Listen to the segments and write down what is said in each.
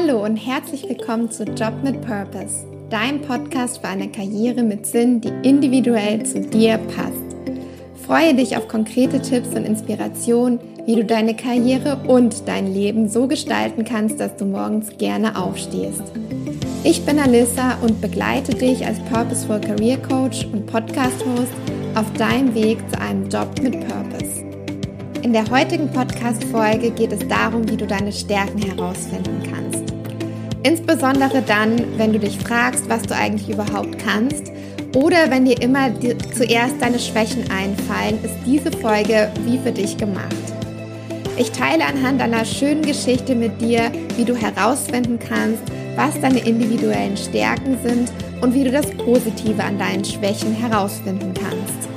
Hallo und herzlich willkommen zu Job mit Purpose, dein Podcast für eine Karriere mit Sinn, die individuell zu dir passt. Freue dich auf konkrete Tipps und Inspirationen, wie du deine Karriere und dein Leben so gestalten kannst, dass du morgens gerne aufstehst. Ich bin Alissa und begleite dich als Purposeful Career Coach und Podcast Host auf deinem Weg zu einem Job mit Purpose. In der heutigen Podcast-Folge geht es darum, wie du deine Stärken herausfinden kannst. Insbesondere dann, wenn du dich fragst, was du eigentlich überhaupt kannst oder wenn dir immer die, zuerst deine Schwächen einfallen, ist diese Folge wie für dich gemacht. Ich teile anhand einer schönen Geschichte mit dir, wie du herausfinden kannst, was deine individuellen Stärken sind und wie du das Positive an deinen Schwächen herausfinden kannst.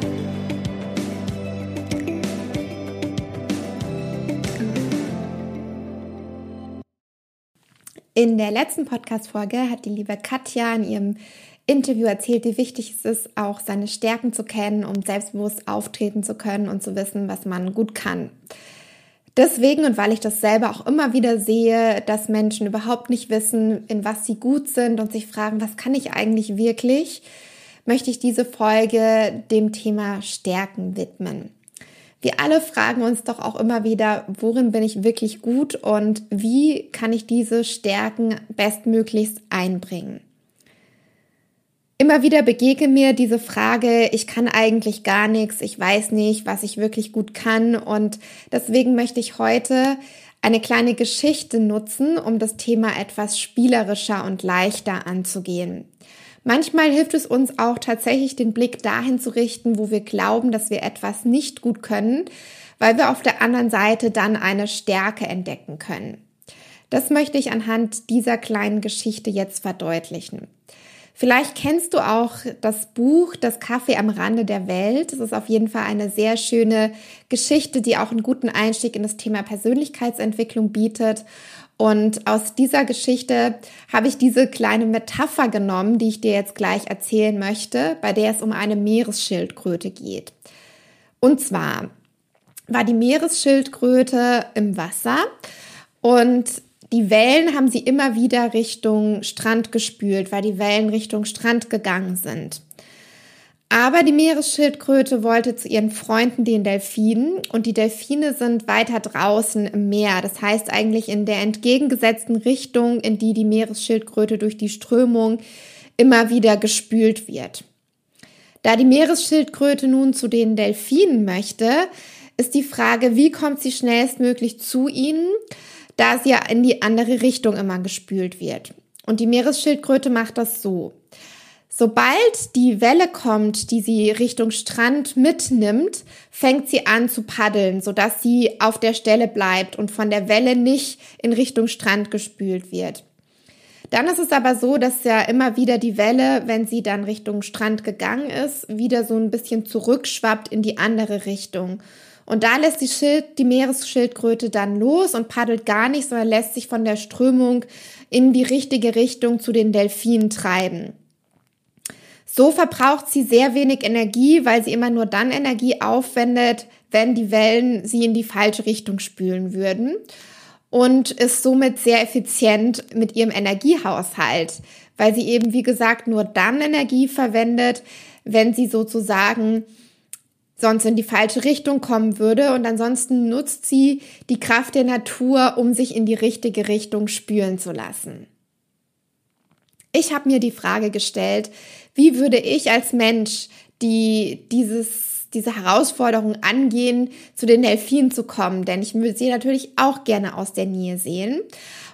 In der letzten Podcast-Folge hat die liebe Katja in ihrem Interview erzählt, wie wichtig es ist, auch seine Stärken zu kennen, um selbstbewusst auftreten zu können und zu wissen, was man gut kann. Deswegen und weil ich das selber auch immer wieder sehe, dass Menschen überhaupt nicht wissen, in was sie gut sind und sich fragen, was kann ich eigentlich wirklich, möchte ich diese Folge dem Thema Stärken widmen. Wir alle fragen uns doch auch immer wieder, worin bin ich wirklich gut und wie kann ich diese Stärken bestmöglichst einbringen. Immer wieder begegne mir diese Frage, ich kann eigentlich gar nichts, ich weiß nicht, was ich wirklich gut kann und deswegen möchte ich heute eine kleine Geschichte nutzen, um das Thema etwas spielerischer und leichter anzugehen. Manchmal hilft es uns auch tatsächlich, den Blick dahin zu richten, wo wir glauben, dass wir etwas nicht gut können, weil wir auf der anderen Seite dann eine Stärke entdecken können. Das möchte ich anhand dieser kleinen Geschichte jetzt verdeutlichen. Vielleicht kennst du auch das Buch Das Kaffee am Rande der Welt. Das ist auf jeden Fall eine sehr schöne Geschichte, die auch einen guten Einstieg in das Thema Persönlichkeitsentwicklung bietet. Und aus dieser Geschichte habe ich diese kleine Metapher genommen, die ich dir jetzt gleich erzählen möchte, bei der es um eine Meeresschildkröte geht. Und zwar war die Meeresschildkröte im Wasser und die Wellen haben sie immer wieder Richtung Strand gespült, weil die Wellen Richtung Strand gegangen sind. Aber die Meeresschildkröte wollte zu ihren Freunden, den Delfinen, und die Delfine sind weiter draußen im Meer. Das heißt eigentlich in der entgegengesetzten Richtung, in die die Meeresschildkröte durch die Strömung immer wieder gespült wird. Da die Meeresschildkröte nun zu den Delfinen möchte, ist die Frage, wie kommt sie schnellstmöglich zu ihnen, da sie ja in die andere Richtung immer gespült wird. Und die Meeresschildkröte macht das so. Sobald die Welle kommt, die sie Richtung Strand mitnimmt, fängt sie an zu paddeln, sodass sie auf der Stelle bleibt und von der Welle nicht in Richtung Strand gespült wird. Dann ist es aber so, dass ja immer wieder die Welle, wenn sie dann Richtung Strand gegangen ist, wieder so ein bisschen zurückschwappt in die andere Richtung. Und da lässt die, Schild, die Meeresschildkröte dann los und paddelt gar nicht, sondern lässt sich von der Strömung in die richtige Richtung zu den Delfinen treiben. So verbraucht sie sehr wenig Energie, weil sie immer nur dann Energie aufwendet, wenn die Wellen sie in die falsche Richtung spülen würden und ist somit sehr effizient mit ihrem Energiehaushalt, weil sie eben, wie gesagt, nur dann Energie verwendet, wenn sie sozusagen sonst in die falsche Richtung kommen würde und ansonsten nutzt sie die Kraft der Natur, um sich in die richtige Richtung spülen zu lassen. Ich habe mir die Frage gestellt, wie würde ich als Mensch die dieses, diese Herausforderung angehen, zu den Delfinen zu kommen? Denn ich würde sie natürlich auch gerne aus der Nähe sehen.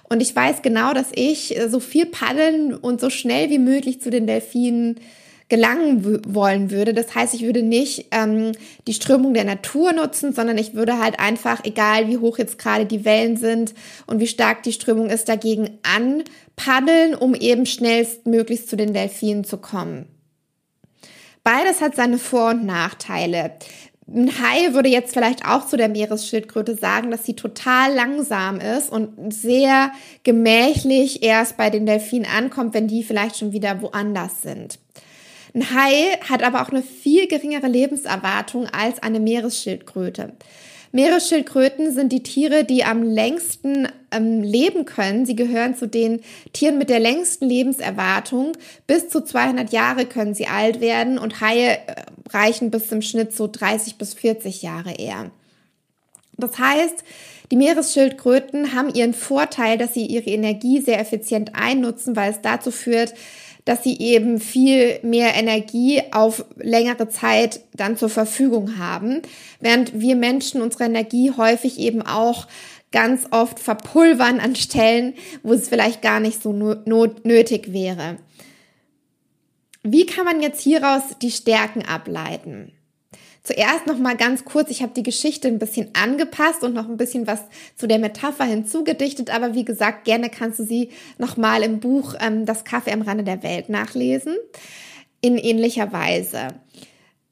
Und ich weiß genau, dass ich so viel paddeln und so schnell wie möglich zu den Delfinen gelangen wollen würde. Das heißt, ich würde nicht ähm, die Strömung der Natur nutzen, sondern ich würde halt einfach, egal wie hoch jetzt gerade die Wellen sind und wie stark die Strömung ist, dagegen anpaddeln, um eben schnellstmöglichst zu den Delfinen zu kommen. Beides hat seine Vor- und Nachteile. Ein Hai würde jetzt vielleicht auch zu der Meeresschildkröte sagen, dass sie total langsam ist und sehr gemächlich erst bei den Delfinen ankommt, wenn die vielleicht schon wieder woanders sind. Ein Hai hat aber auch eine viel geringere Lebenserwartung als eine Meeresschildkröte. Meeresschildkröten sind die Tiere, die am längsten ähm, leben können. Sie gehören zu den Tieren mit der längsten Lebenserwartung. Bis zu 200 Jahre können sie alt werden und Haie äh, reichen bis im Schnitt so 30 bis 40 Jahre eher. Das heißt, die Meeresschildkröten haben ihren Vorteil, dass sie ihre Energie sehr effizient einnutzen, weil es dazu führt, dass sie eben viel mehr Energie auf längere Zeit dann zur Verfügung haben, während wir Menschen unsere Energie häufig eben auch ganz oft verpulvern an Stellen, wo es vielleicht gar nicht so nötig wäre. Wie kann man jetzt hieraus die Stärken ableiten? Zuerst noch mal ganz kurz, ich habe die Geschichte ein bisschen angepasst und noch ein bisschen was zu der Metapher hinzugedichtet, aber wie gesagt, gerne kannst du sie noch mal im Buch ähm, Das Kaffee am Rande der Welt nachlesen in ähnlicher Weise.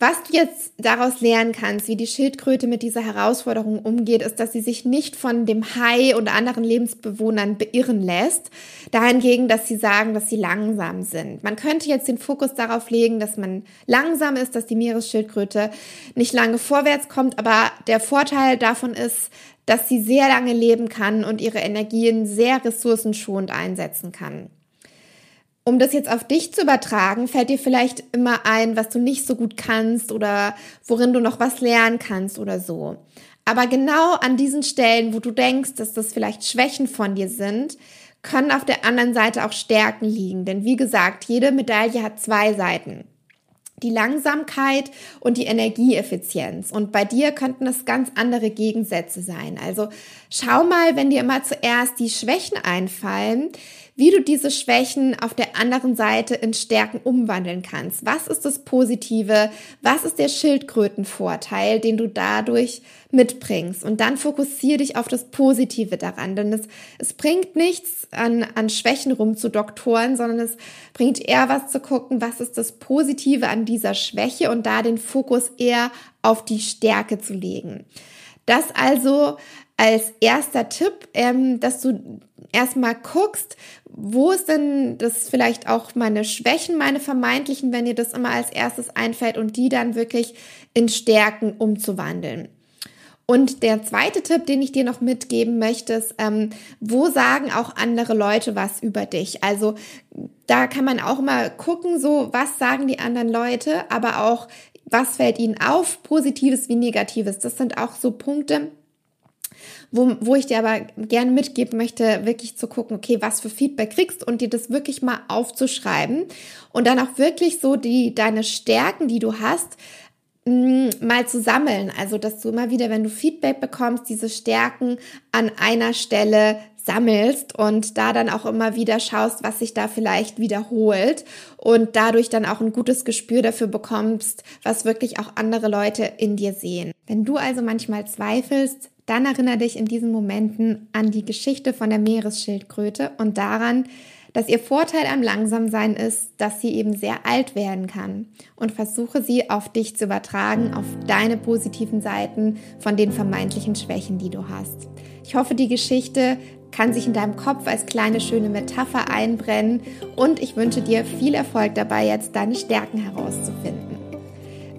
Was du jetzt daraus lernen kannst, wie die Schildkröte mit dieser Herausforderung umgeht, ist, dass sie sich nicht von dem Hai und anderen Lebensbewohnern beirren lässt, dahingegen, dass sie sagen, dass sie langsam sind. Man könnte jetzt den Fokus darauf legen, dass man langsam ist, dass die Meeresschildkröte nicht lange vorwärts kommt, aber der Vorteil davon ist, dass sie sehr lange leben kann und ihre Energien sehr ressourcenschonend einsetzen kann. Um das jetzt auf dich zu übertragen, fällt dir vielleicht immer ein, was du nicht so gut kannst oder worin du noch was lernen kannst oder so. Aber genau an diesen Stellen, wo du denkst, dass das vielleicht Schwächen von dir sind, können auf der anderen Seite auch Stärken liegen. Denn wie gesagt, jede Medaille hat zwei Seiten. Die Langsamkeit und die Energieeffizienz. Und bei dir könnten es ganz andere Gegensätze sein. Also schau mal, wenn dir immer zuerst die Schwächen einfallen, wie du diese Schwächen auf der anderen Seite in Stärken umwandeln kannst. Was ist das Positive? Was ist der Schildkrötenvorteil, den du dadurch mitbringst? Und dann fokussiere dich auf das Positive daran, denn es, es bringt nichts an, an Schwächen rumzudoktoren, sondern es bringt eher was zu gucken, was ist das Positive an dieser Schwäche und da den Fokus eher auf die Stärke zu legen. Das also als erster Tipp, ähm, dass du erstmal guckst, wo ist denn das vielleicht auch meine Schwächen, meine vermeintlichen, wenn dir das immer als erstes einfällt und die dann wirklich in Stärken umzuwandeln. Und der zweite Tipp, den ich dir noch mitgeben möchte, ist, ähm, wo sagen auch andere Leute was über dich? Also da kann man auch mal gucken, so was sagen die anderen Leute, aber auch was fällt ihnen auf, positives wie negatives. Das sind auch so Punkte, wo, wo ich dir aber gerne mitgeben möchte, wirklich zu gucken, okay, was für Feedback kriegst und dir das wirklich mal aufzuschreiben und dann auch wirklich so die, deine Stärken, die du hast, mm, mal zu sammeln. Also, dass du immer wieder, wenn du Feedback bekommst, diese Stärken an einer Stelle sammelst und da dann auch immer wieder schaust, was sich da vielleicht wiederholt und dadurch dann auch ein gutes Gespür dafür bekommst, was wirklich auch andere Leute in dir sehen. Wenn du also manchmal zweifelst, dann erinnere dich in diesen Momenten an die Geschichte von der Meeresschildkröte und daran, dass ihr Vorteil am Langsamsein ist, dass sie eben sehr alt werden kann und versuche sie auf dich zu übertragen, auf deine positiven Seiten von den vermeintlichen Schwächen, die du hast. Ich hoffe, die Geschichte kann sich in deinem Kopf als kleine schöne Metapher einbrennen und ich wünsche dir viel Erfolg dabei, jetzt deine Stärken herauszufinden.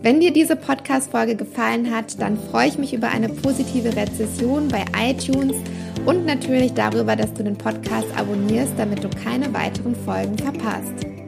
Wenn dir diese Podcast-Folge gefallen hat, dann freue ich mich über eine positive Rezession bei iTunes und natürlich darüber, dass du den Podcast abonnierst, damit du keine weiteren Folgen verpasst.